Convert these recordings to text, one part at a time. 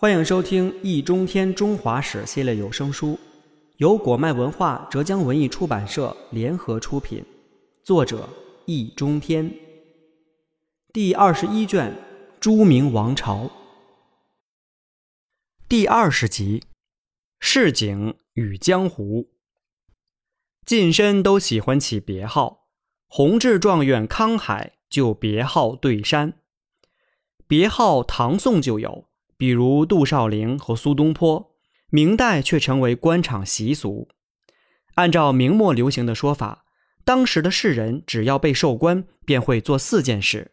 欢迎收听《易中天中华史》系列有声书，由果麦文化、浙江文艺出版社联合出品，作者易中天。第二十一卷《朱明王朝》第二十集：市井与江湖。近身都喜欢起别号，弘治状元康海就别号对山，别号唐宋就有。比如杜少陵和苏东坡，明代却成为官场习俗。按照明末流行的说法，当时的士人只要被授官，便会做四件事：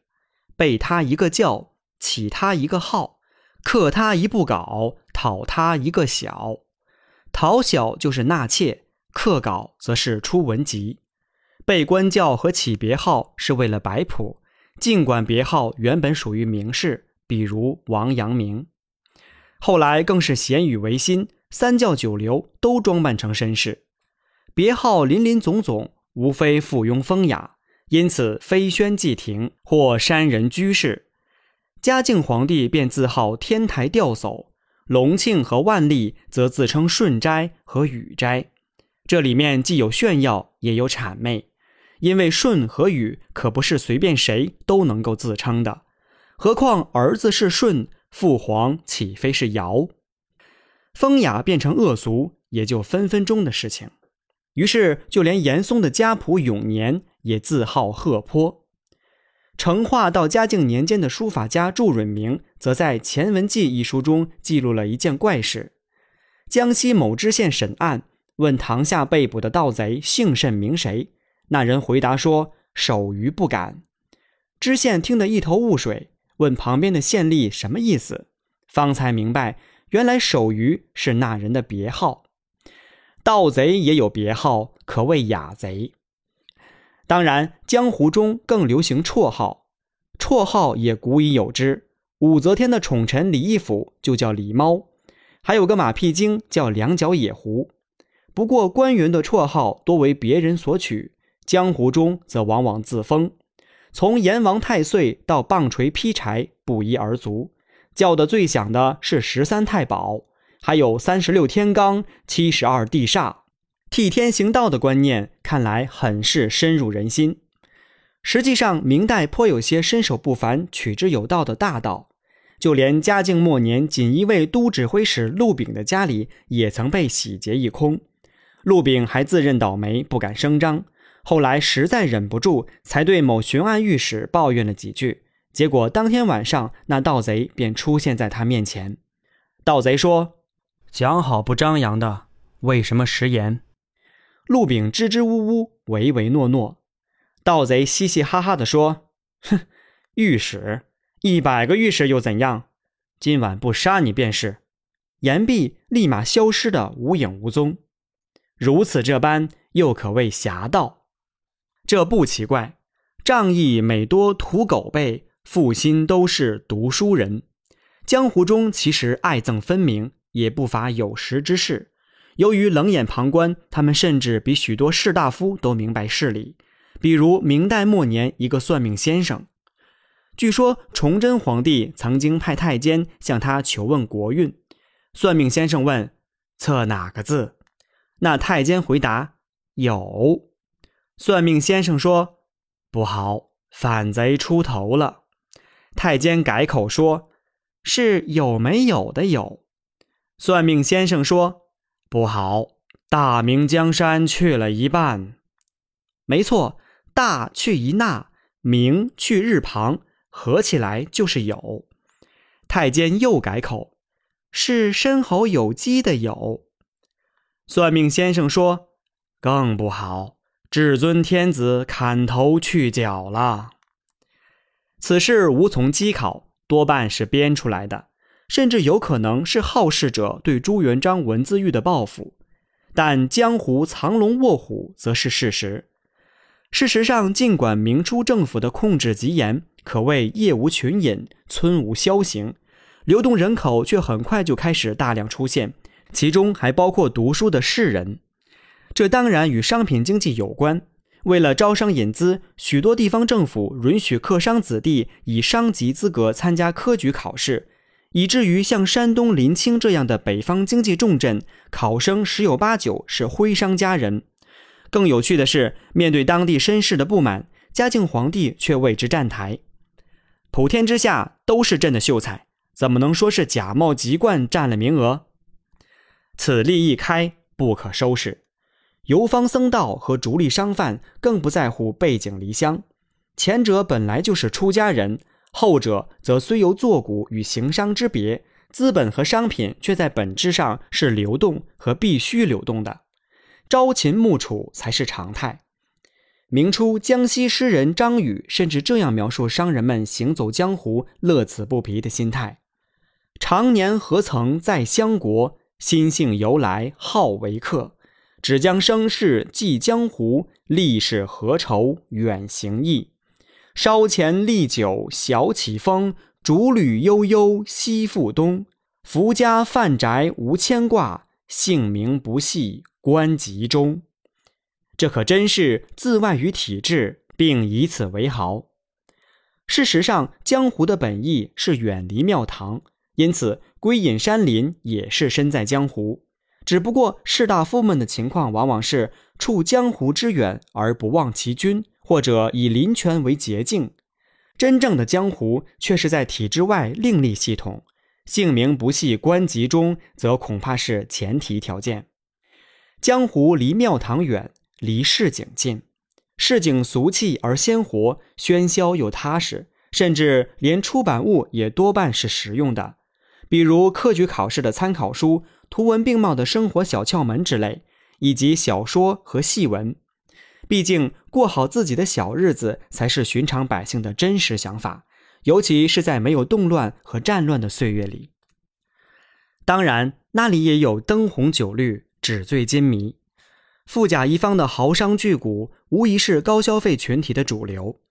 背他一个教，起他一个号，刻他一部稿，讨他一个小。讨小就是纳妾，刻稿则是出文集。背官教和起别号是为了摆谱，尽管别号原本属于名士，比如王阳明。后来更是咸与维新，三教九流都装扮成绅士，别号林林总总，无非附庸风雅，因此飞宣祭亭或山人居士。嘉靖皇帝便自号天台吊叟，隆庆和万历则自称顺斋和雨斋。这里面既有炫耀，也有谄媚，因为顺和雨可不是随便谁都能够自称的，何况儿子是顺。父皇岂非是尧？风雅变成恶俗，也就分分钟的事情。于是，就连严嵩的家谱永年也自号贺坡。成化到嘉靖年间的书法家祝允明，则在《前文记》一书中记录了一件怪事：江西某知县审案，问堂下被捕的盗贼姓甚名谁，那人回答说：“守愚不敢。”知县听得一头雾水。问旁边的县吏什么意思，方才明白，原来守愚是那人的别号。盗贼也有别号，可谓雅贼。当然，江湖中更流行绰号，绰号也古已有之。武则天的宠臣李义府就叫李猫，还有个马屁精叫两脚野狐。不过，官员的绰号多为别人所取，江湖中则往往自封。从阎王太岁到棒槌劈柴不一而足，叫得最响的是十三太保，还有三十六天罡、七十二地煞，替天行道的观念看来很是深入人心。实际上，明代颇有些身手不凡、取之有道的大盗，就连嘉靖末年锦衣卫都指挥使陆炳的家里也曾被洗劫一空，陆炳还自认倒霉，不敢声张。后来实在忍不住，才对某巡按御史抱怨了几句。结果当天晚上，那盗贼便出现在他面前。盗贼说：“讲好不张扬的，为什么食言？”陆炳支支吾吾，唯唯诺诺。盗贼嘻嘻哈哈地说：“哼，御史一百个御史又怎样？今晚不杀你便是。”言毕，立马消失的无影无踪。如此这般，又可谓侠盗。这不奇怪，仗义每多屠狗辈，负心都是读书人。江湖中其实爱憎分明，也不乏有识之士。由于冷眼旁观，他们甚至比许多士大夫都明白事理。比如明代末年一个算命先生，据说崇祯皇帝曾经派太监向他求问国运。算命先生问：“测哪个字？”那太监回答：“有。”算命先生说：“不好，反贼出头了。”太监改口说：“是有没有的有。”算命先生说：“不好，大明江山去了一半。”没错，大去一捺，明去日旁，合起来就是有。太监又改口：“是申猴有鸡的有。”算命先生说：“更不好。”至尊天子砍头去脚了，此事无从稽考，多半是编出来的，甚至有可能是好事者对朱元璋文字狱的报复。但江湖藏龙卧虎则是事实。事实上，尽管明初政府的控制极严，可谓夜无群饮，村无宵行，流动人口却很快就开始大量出现，其中还包括读书的士人。这当然与商品经济有关。为了招商引资，许多地方政府允许客商子弟以商籍资格参加科举考试，以至于像山东临清这样的北方经济重镇，考生十有八九是徽商家人。更有趣的是，面对当地绅士的不满，嘉靖皇帝却为之站台。普天之下都是朕的秀才，怎么能说是假冒籍贯占了名额？此例一开，不可收拾。游方僧道和逐利商贩更不在乎背井离乡，前者本来就是出家人。后者则虽有作古与行商之别，资本和商品却在本质上是流动和必须流动的，朝秦暮楚才是常态。明初江西诗人张宇甚至这样描述商人们行走江湖、乐此不疲的心态：“常年何曾在乡国，心性由来好为客。只将生事寄江湖，历史何愁远行意。”烧钱立酒小起风，竹履悠悠西复东。福家范宅无牵挂，姓名不系官籍中。这可真是自外于体制，并以此为豪。事实上，江湖的本意是远离庙堂，因此归隐山林也是身在江湖。只不过士大夫们的情况往往是处江湖之远而不忘其君。或者以林泉为捷径，真正的江湖却是在体制外另立系统。姓名不系官籍中，则恐怕是前提条件。江湖离庙堂远，离市井近，市井俗气而鲜活，喧嚣又踏实，甚至连出版物也多半是实用的，比如科举考试的参考书、图文并茂的生活小窍门之类，以及小说和戏文。毕竟，过好自己的小日子才是寻常百姓的真实想法，尤其是在没有动乱和战乱的岁月里。当然，那里也有灯红酒绿、纸醉金迷。富甲一方的豪商巨贾，无疑是高消费群体的主流。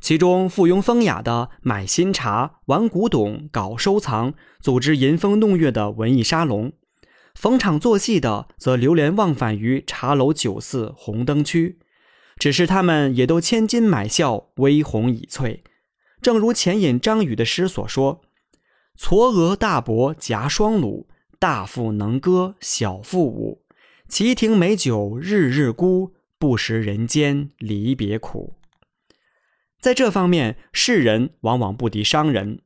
其中，附庸风雅的买新茶、玩古董、搞收藏、组织吟风弄月的文艺沙龙；逢场作戏的，则流连忘返于茶楼酒肆、红灯区。只是他们也都千金买笑，微红已翠。正如前引张宇的诗所说：“嵯峨大伯夹双鲁，大富能歌小富舞。旗亭美酒日日沽，不识人间离别苦。”在这方面，士人往往不敌商人。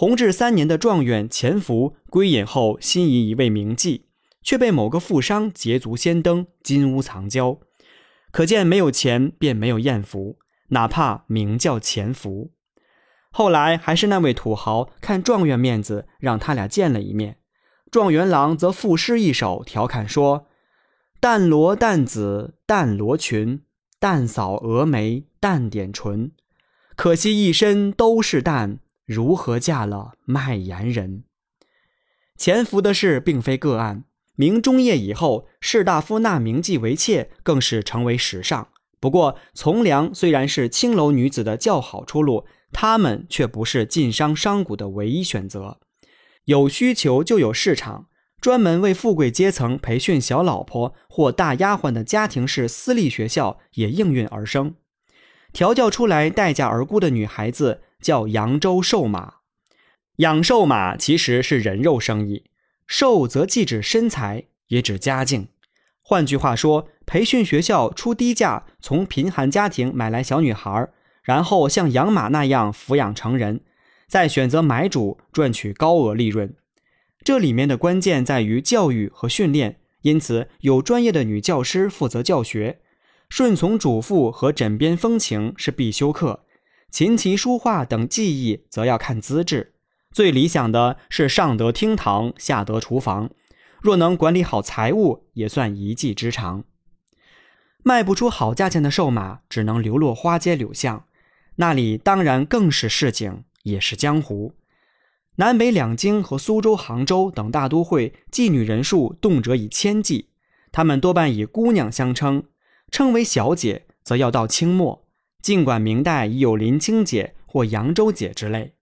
弘治三年的状元钱福归隐后，心仪一位名妓，却被某个富商捷足先登，金屋藏娇。可见没有钱便没有艳福，哪怕名叫钱福。后来还是那位土豪看状元面子，让他俩见了一面。状元郎则赋诗一首，调侃说：“淡罗淡紫淡罗裙，淡扫蛾眉淡点唇。可惜一身都是淡，如何嫁了卖盐人？”潜伏的事并非个案。明中叶以后，士大夫纳名妓为妾更是成为时尚。不过，从良虽然是青楼女子的较好出路，她们却不是晋商商贾的唯一选择。有需求就有市场，专门为富贵阶层培训小老婆或大丫鬟的家庭式私立学校也应运而生。调教出来待价而沽的女孩子叫扬州瘦马。养瘦马其实是人肉生意。瘦则既指身材，也指家境。换句话说，培训学校出低价从贫寒家庭买来小女孩，然后像养马那样抚养成人，再选择买主赚取高额利润。这里面的关键在于教育和训练，因此有专业的女教师负责教学。顺从主妇和枕边风情是必修课，琴棋书画等技艺则要看资质。最理想的是上得厅堂，下得厨房。若能管理好财务，也算一技之长。卖不出好价钱的瘦马，只能流落花街柳巷，那里当然更是市井，也是江湖。南北两京和苏州、杭州等大都会，妓女人数动辄以千计，她们多半以姑娘相称，称为小姐，则要到清末。尽管明代已有林清姐或扬州姐之类。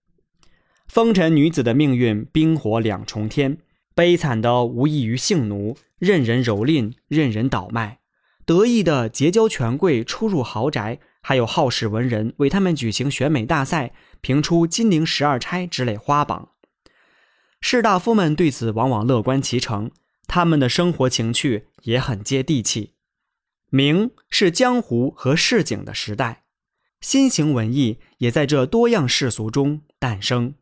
风尘女子的命运冰火两重天悲惨的无异于性奴任人蹂躏任人倒卖。得意的结交权贵出入豪宅还有好事文人为他们举行选美大赛评出金陵十二钗之类花榜。士大夫们对此往往乐观其成他们的生活情趣也很接地气。明是江湖和市井的时代。新型文艺也在这多样世俗中诞生。